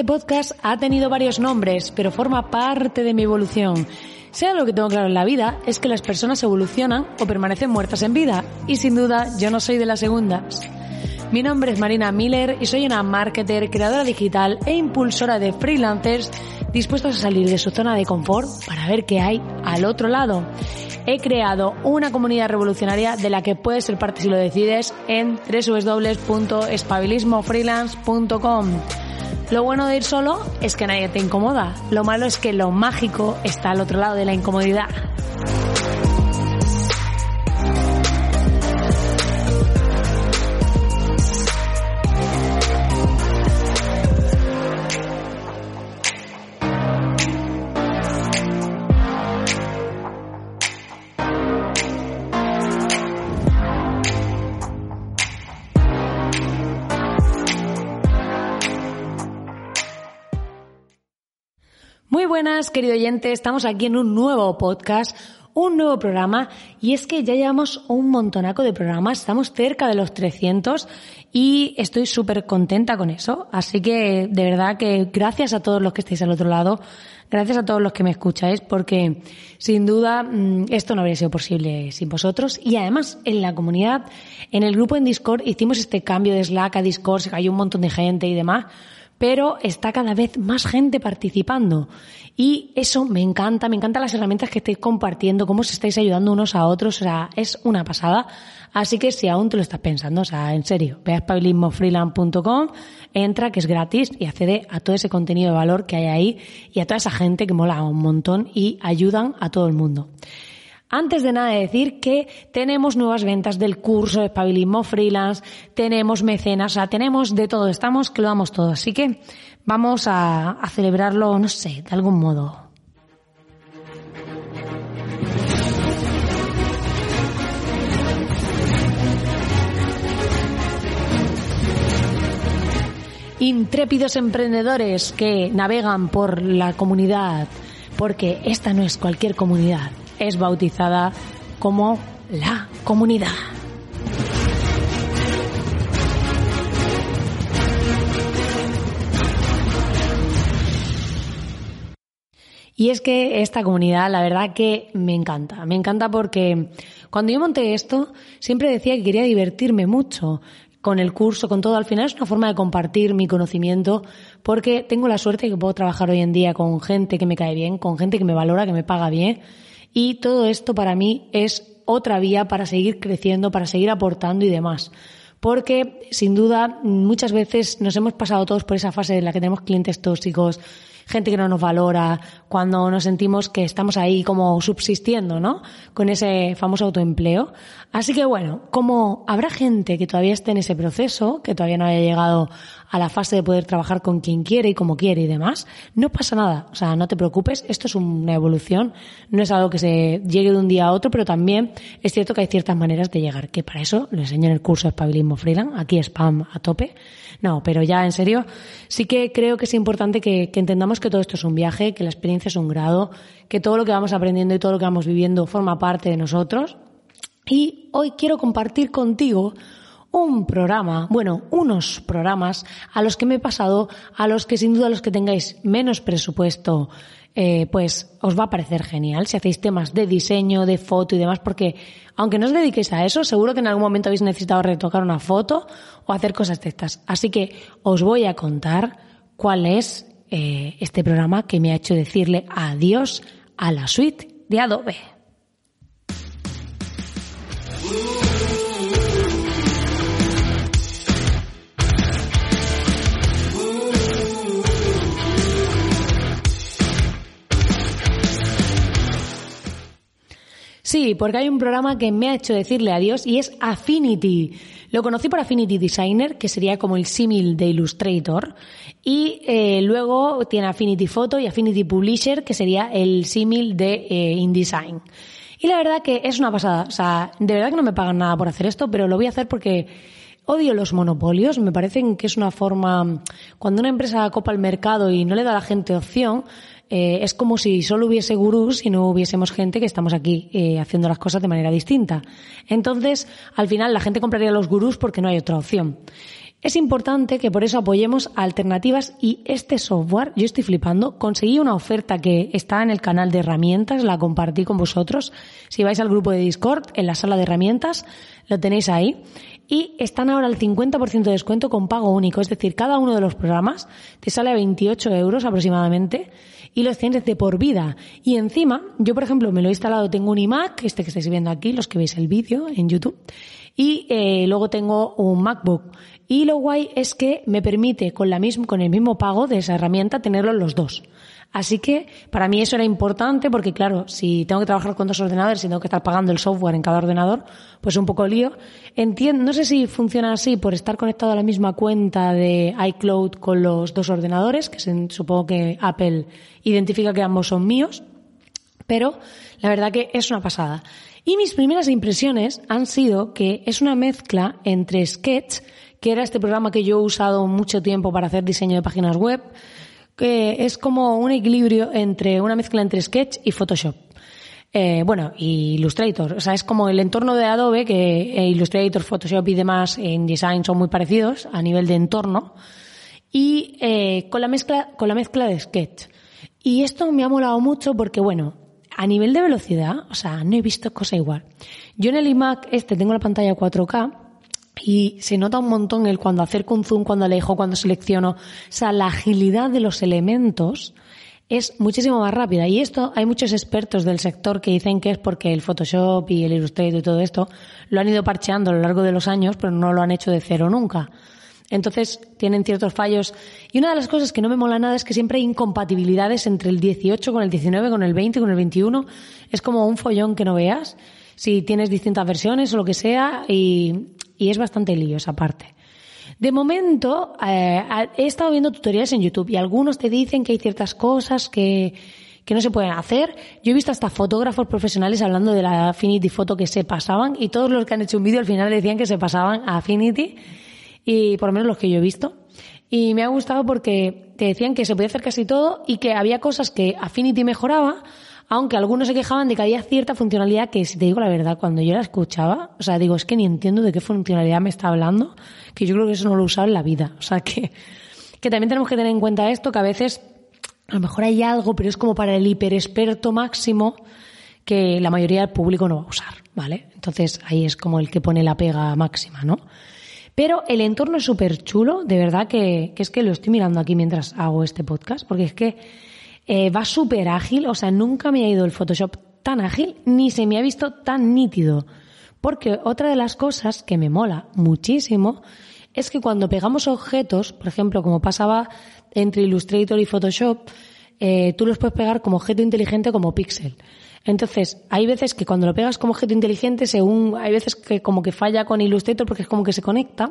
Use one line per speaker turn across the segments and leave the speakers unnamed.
Este podcast ha tenido varios nombres, pero forma parte de mi evolución. Sea lo que tengo claro en la vida, es que las personas evolucionan o permanecen muertas en vida, y sin duda yo no soy de las segundas. Mi nombre es Marina Miller y soy una marketer, creadora digital e impulsora de freelancers dispuestos a salir de su zona de confort para ver qué hay al otro lado. He creado una comunidad revolucionaria de la que puedes ser parte si lo decides en www.espabilismofreelance.com. Lo bueno de ir solo es que nadie te incomoda. Lo malo es que lo mágico está al otro lado de la incomodidad. Buenas, querido oyente. Estamos aquí en un nuevo podcast, un nuevo programa. Y es que ya llevamos un montonaco de programas. Estamos cerca de los 300 y estoy súper contenta con eso. Así que, de verdad que gracias a todos los que estáis al otro lado. Gracias a todos los que me escucháis porque sin duda mm, esto no habría sido posible sin vosotros. Y además en la comunidad, en el grupo en Discord hicimos este cambio de Slack a Discord, se cayó un montón de gente y demás pero está cada vez más gente participando. Y eso me encanta, me encantan las herramientas que estáis compartiendo, cómo os estáis ayudando unos a otros, o sea, es una pasada. Así que si aún te lo estás pensando, o sea, en serio, ve a entra, que es gratis, y accede a todo ese contenido de valor que hay ahí y a toda esa gente que mola un montón y ayudan a todo el mundo. Antes de nada decir que tenemos nuevas ventas del curso de espabilismo freelance, tenemos mecenas, o sea, tenemos de todo, estamos que lo damos todo. Así que vamos a, a celebrarlo, no sé, de algún modo. Intrépidos emprendedores que navegan por la comunidad, porque esta no es cualquier comunidad, es bautizada como la comunidad. Y es que esta comunidad, la verdad que me encanta. Me encanta porque cuando yo monté esto, siempre decía que quería divertirme mucho con el curso, con todo. Al final es una forma de compartir mi conocimiento porque tengo la suerte de que puedo trabajar hoy en día con gente que me cae bien, con gente que me valora, que me paga bien. Y todo esto para mí es otra vía para seguir creciendo, para seguir aportando y demás. Porque, sin duda, muchas veces nos hemos pasado todos por esa fase en la que tenemos clientes tóxicos, gente que no nos valora, cuando nos sentimos que estamos ahí como subsistiendo, ¿no? Con ese famoso autoempleo. Así que bueno, como habrá gente que todavía esté en ese proceso, que todavía no haya llegado a la fase de poder trabajar con quien quiere y como quiere y demás, no pasa nada. O sea, no te preocupes, esto es una evolución, no es algo que se llegue de un día a otro, pero también es cierto que hay ciertas maneras de llegar, que para eso lo enseño en el curso de Espabilismo Freelance, aquí spam a tope. No, pero ya en serio, sí que creo que es importante que, que entendamos que todo esto es un viaje, que la experiencia es un grado, que todo lo que vamos aprendiendo y todo lo que vamos viviendo forma parte de nosotros. Y hoy quiero compartir contigo un programa, bueno, unos programas a los que me he pasado, a los que sin duda los que tengáis menos presupuesto, eh, pues os va a parecer genial si hacéis temas de diseño, de foto y demás, porque aunque no os dediquéis a eso, seguro que en algún momento habéis necesitado retocar una foto o hacer cosas de estas. Así que os voy a contar cuál es eh, este programa que me ha hecho decirle adiós a la suite de Adobe. Sí, porque hay un programa que me ha hecho decirle adiós y es Affinity. Lo conocí por Affinity Designer, que sería como el símil de Illustrator, y eh, luego tiene Affinity Photo y Affinity Publisher, que sería el símil de eh, InDesign. Y la verdad que es una pasada. O sea, de verdad que no me pagan nada por hacer esto, pero lo voy a hacer porque odio los monopolios. Me parecen que es una forma, cuando una empresa copa el mercado y no le da a la gente opción, eh, es como si solo hubiese gurús y no hubiésemos gente que estamos aquí eh, haciendo las cosas de manera distinta. Entonces, al final, la gente compraría los gurús porque no hay otra opción. Es importante que por eso apoyemos alternativas y este software, yo estoy flipando, conseguí una oferta que está en el canal de herramientas, la compartí con vosotros. Si vais al grupo de Discord, en la sala de herramientas, lo tenéis ahí. Y están ahora al 50% de descuento con pago único, es decir, cada uno de los programas te sale a 28 euros aproximadamente y los tienes de por vida. Y encima, yo por ejemplo me lo he instalado, tengo un iMac, este que estáis viendo aquí, los que veis el vídeo en YouTube, y eh, luego tengo un MacBook. Y lo guay es que me permite con, la misma, con el mismo pago de esa herramienta tenerlos los dos. Así que para mí eso era importante porque, claro, si tengo que trabajar con dos ordenadores y tengo que estar pagando el software en cada ordenador, pues un poco lío. Entiendo, no sé si funciona así por estar conectado a la misma cuenta de iCloud con los dos ordenadores, que supongo que Apple identifica que ambos son míos, pero la verdad que es una pasada. Y mis primeras impresiones han sido que es una mezcla entre Sketch, que era este programa que yo he usado mucho tiempo para hacer diseño de páginas web, que es como un equilibrio entre una mezcla entre Sketch y Photoshop. Eh, bueno, y Illustrator. O sea, es como el entorno de Adobe, que eh, Illustrator, Photoshop y demás en design son muy parecidos a nivel de entorno. Y eh, con la mezcla, con la mezcla de Sketch. Y esto me ha molado mucho porque, bueno, a nivel de velocidad, o sea, no he visto cosa igual. Yo en el iMac este tengo la pantalla 4K y se nota un montón el cuando acerco un zoom, cuando alejo, cuando selecciono. O sea, la agilidad de los elementos es muchísimo más rápida. Y esto hay muchos expertos del sector que dicen que es porque el Photoshop y el Illustrator y todo esto lo han ido parcheando a lo largo de los años, pero no lo han hecho de cero nunca. Entonces tienen ciertos fallos. Y una de las cosas que no me mola nada es que siempre hay incompatibilidades entre el 18 con el 19, con el 20, con el 21. Es como un follón que no veas si tienes distintas versiones o lo que sea y, y es bastante lío esa parte. De momento, eh, he estado viendo tutoriales en YouTube y algunos te dicen que hay ciertas cosas que, que no se pueden hacer. Yo he visto hasta fotógrafos profesionales hablando de la Affinity Photo que se pasaban y todos los que han hecho un vídeo al final decían que se pasaban a Affinity y por lo menos los que yo he visto. Y me ha gustado porque te decían que se podía hacer casi todo y que había cosas que Affinity mejoraba, aunque algunos se quejaban de que había cierta funcionalidad que, si te digo la verdad, cuando yo la escuchaba, o sea, digo, es que ni entiendo de qué funcionalidad me está hablando, que yo creo que eso no lo he usado en la vida. O sea, que, que también tenemos que tener en cuenta esto, que a veces a lo mejor hay algo, pero es como para el hiperexperto máximo que la mayoría del público no va a usar, ¿vale? Entonces ahí es como el que pone la pega máxima, ¿no? Pero el entorno es súper chulo, de verdad que, que, es que lo estoy mirando aquí mientras hago este podcast, porque es que eh, va súper ágil, o sea, nunca me ha ido el Photoshop tan ágil, ni se me ha visto tan nítido. Porque otra de las cosas que me mola muchísimo es que cuando pegamos objetos, por ejemplo, como pasaba entre Illustrator y Photoshop, eh, tú los puedes pegar como objeto inteligente como píxel. Entonces, hay veces que cuando lo pegas como objeto inteligente, según, hay veces que como que falla con Illustrator porque es como que se conecta.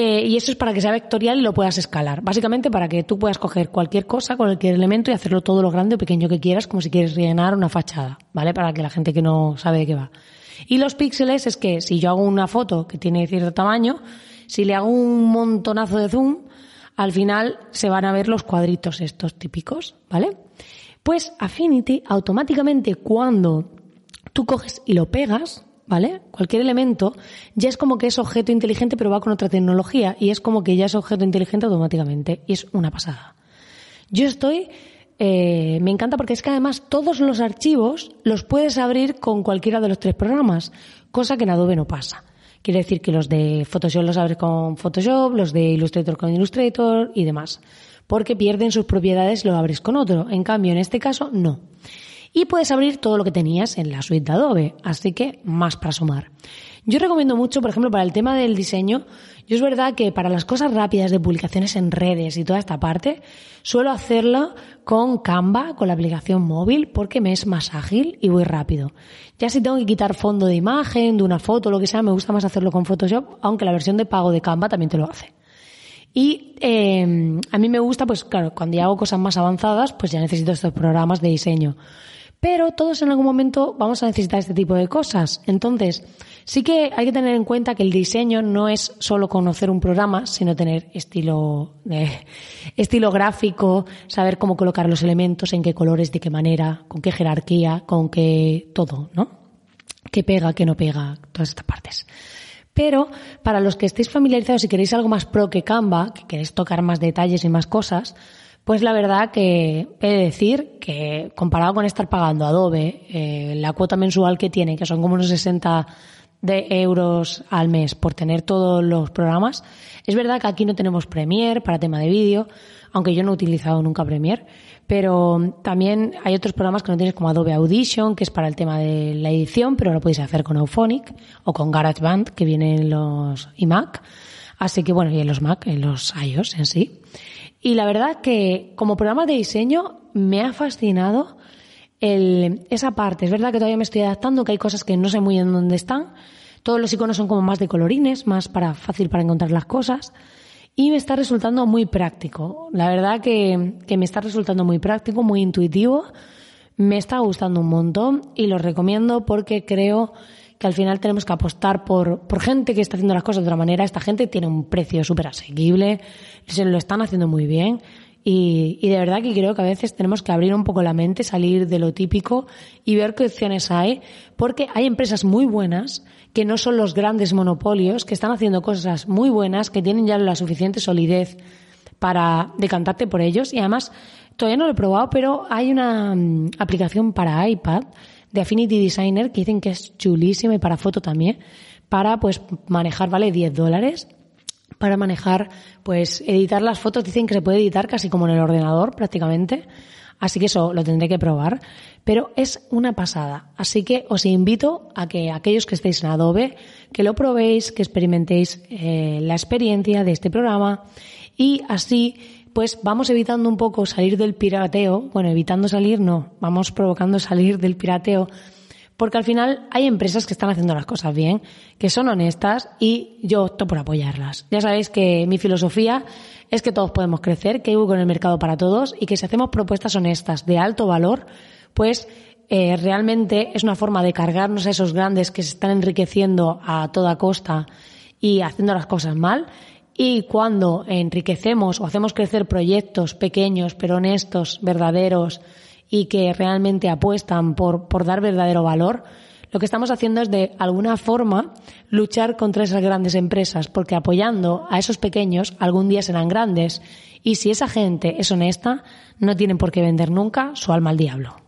Eh, y eso es para que sea vectorial y lo puedas escalar. Básicamente para que tú puedas coger cualquier cosa, cualquier elemento y hacerlo todo lo grande o pequeño que quieras, como si quieres rellenar una fachada, ¿vale? Para que la gente que no sabe de qué va. Y los píxeles es que si yo hago una foto que tiene cierto tamaño, si le hago un montonazo de zoom, al final se van a ver los cuadritos estos típicos, ¿vale? Pues Affinity automáticamente cuando tú coges y lo pegas, ¿vale? Cualquier elemento ya es como que es objeto inteligente pero va con otra tecnología y es como que ya es objeto inteligente automáticamente y es una pasada. Yo estoy, eh, me encanta porque es que además todos los archivos los puedes abrir con cualquiera de los tres programas, cosa que en Adobe no pasa. Quiere decir que los de Photoshop los abres con Photoshop, los de Illustrator con Illustrator y demás porque pierden sus propiedades y lo abres con otro. En cambio, en este caso, no. Y puedes abrir todo lo que tenías en la suite de Adobe, así que más para sumar. Yo recomiendo mucho, por ejemplo, para el tema del diseño, yo es verdad que para las cosas rápidas de publicaciones en redes y toda esta parte, suelo hacerlo con Canva, con la aplicación móvil, porque me es más ágil y voy rápido. Ya si tengo que quitar fondo de imagen, de una foto, lo que sea, me gusta más hacerlo con Photoshop, aunque la versión de pago de Canva también te lo hace. Y eh, a mí me gusta, pues claro, cuando ya hago cosas más avanzadas, pues ya necesito estos programas de diseño. Pero todos en algún momento vamos a necesitar este tipo de cosas. Entonces, sí que hay que tener en cuenta que el diseño no es solo conocer un programa, sino tener estilo, eh, estilo gráfico, saber cómo colocar los elementos, en qué colores, de qué manera, con qué jerarquía, con qué todo, ¿no? Qué pega, qué no pega, todas estas partes. Pero para los que estéis familiarizados y queréis algo más pro que Canva, que queréis tocar más detalles y más cosas, pues la verdad que he de decir que comparado con estar pagando Adobe, eh, la cuota mensual que tiene, que son como unos 60 de euros al mes por tener todos los programas, es verdad que aquí no tenemos Premiere para tema de vídeo, aunque yo no he utilizado nunca Premiere, pero también hay otros programas que no tienes como Adobe Audition, que es para el tema de la edición, pero lo podéis hacer con Auphonic o con GarageBand, que viene en los iMac. Así que bueno, y en los Mac, en los iOS en sí. Y la verdad que como programa de diseño me ha fascinado el, esa parte. Es verdad que todavía me estoy adaptando, que hay cosas que no sé muy bien dónde están. Todos los iconos son como más de colorines, más para fácil para encontrar las cosas. Y me está resultando muy práctico. La verdad que, que me está resultando muy práctico, muy intuitivo. Me está gustando un montón y lo recomiendo porque creo que al final tenemos que apostar por, por gente que está haciendo las cosas de otra manera. Esta gente tiene un precio súper asequible, se lo están haciendo muy bien. Y, y, de verdad que creo que a veces tenemos que abrir un poco la mente, salir de lo típico y ver qué opciones hay, porque hay empresas muy buenas que no son los grandes monopolios, que están haciendo cosas muy buenas, que tienen ya la suficiente solidez para decantarte por ellos. Y además, todavía no lo he probado, pero hay una mm, aplicación para iPad de Affinity Designer que dicen que es chulísima y para foto también, para pues manejar, vale 10 dólares, para manejar, pues editar las fotos, dicen que se puede editar casi como en el ordenador prácticamente, así que eso lo tendré que probar, pero es una pasada, así que os invito a que aquellos que estéis en Adobe, que lo probéis, que experimentéis eh, la experiencia de este programa. Y así pues vamos evitando un poco salir del pirateo, bueno, evitando salir no, vamos provocando salir del pirateo, porque al final hay empresas que están haciendo las cosas bien, que son honestas y yo opto por apoyarlas. Ya sabéis que mi filosofía es que todos podemos crecer, que hay hueco en el mercado para todos y que si hacemos propuestas honestas de alto valor, pues eh, realmente es una forma de cargarnos a esos grandes que se están enriqueciendo a toda costa y haciendo las cosas mal y cuando enriquecemos o hacemos crecer proyectos pequeños, pero honestos, verdaderos y que realmente apuestan por, por dar verdadero valor, lo que estamos haciendo es de alguna forma luchar contra esas grandes empresas, porque apoyando a esos pequeños algún día serán grandes. Y si esa gente es honesta, no tienen por qué vender nunca su alma al diablo.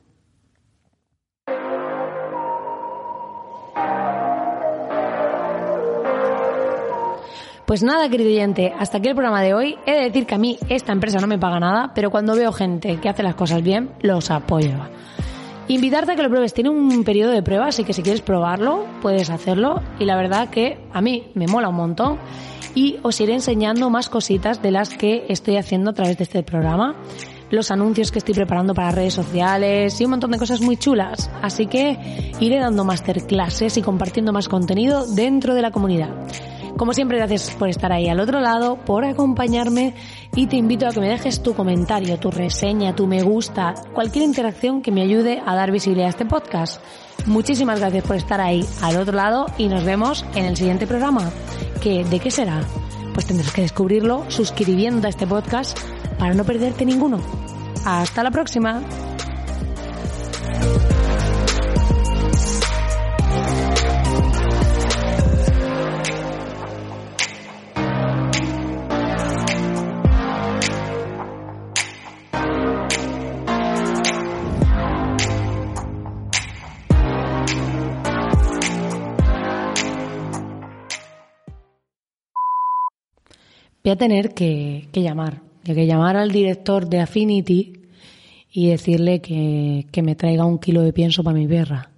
Pues nada, querido oyente, hasta aquí el programa de hoy. He de decir que a mí esta empresa no me paga nada, pero cuando veo gente que hace las cosas bien, los apoyo. Invitarte a que lo pruebes. Tiene un periodo de prueba, así que si quieres probarlo, puedes hacerlo. Y la verdad que a mí me mola un montón. Y os iré enseñando más cositas de las que estoy haciendo a través de este programa. Los anuncios que estoy preparando para redes sociales y un montón de cosas muy chulas. Así que iré dando masterclasses y compartiendo más contenido dentro de la comunidad. Como siempre, gracias por estar ahí al otro lado, por acompañarme y te invito a que me dejes tu comentario, tu reseña, tu me gusta, cualquier interacción que me ayude a dar visibilidad a este podcast. Muchísimas gracias por estar ahí al otro lado y nos vemos en el siguiente programa. ¿Que, ¿De qué será? Pues tendrás que descubrirlo suscribiendo a este podcast para no perderte ninguno. Hasta la próxima. Voy a tener que, llamar, que llamar al director de Affinity y decirle que, que, me traiga un kilo de pienso para mi perra.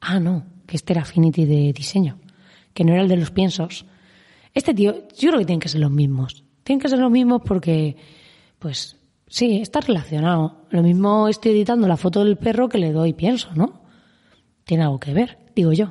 Ah, no, que este era Affinity de diseño. que no era el de los piensos. Este tío, yo creo que tienen que ser los mismos. Tienen que ser los mismos porque, pues, sí, está relacionado. Lo mismo estoy editando la foto del perro que le doy pienso, ¿no? Tiene algo que ver, digo yo.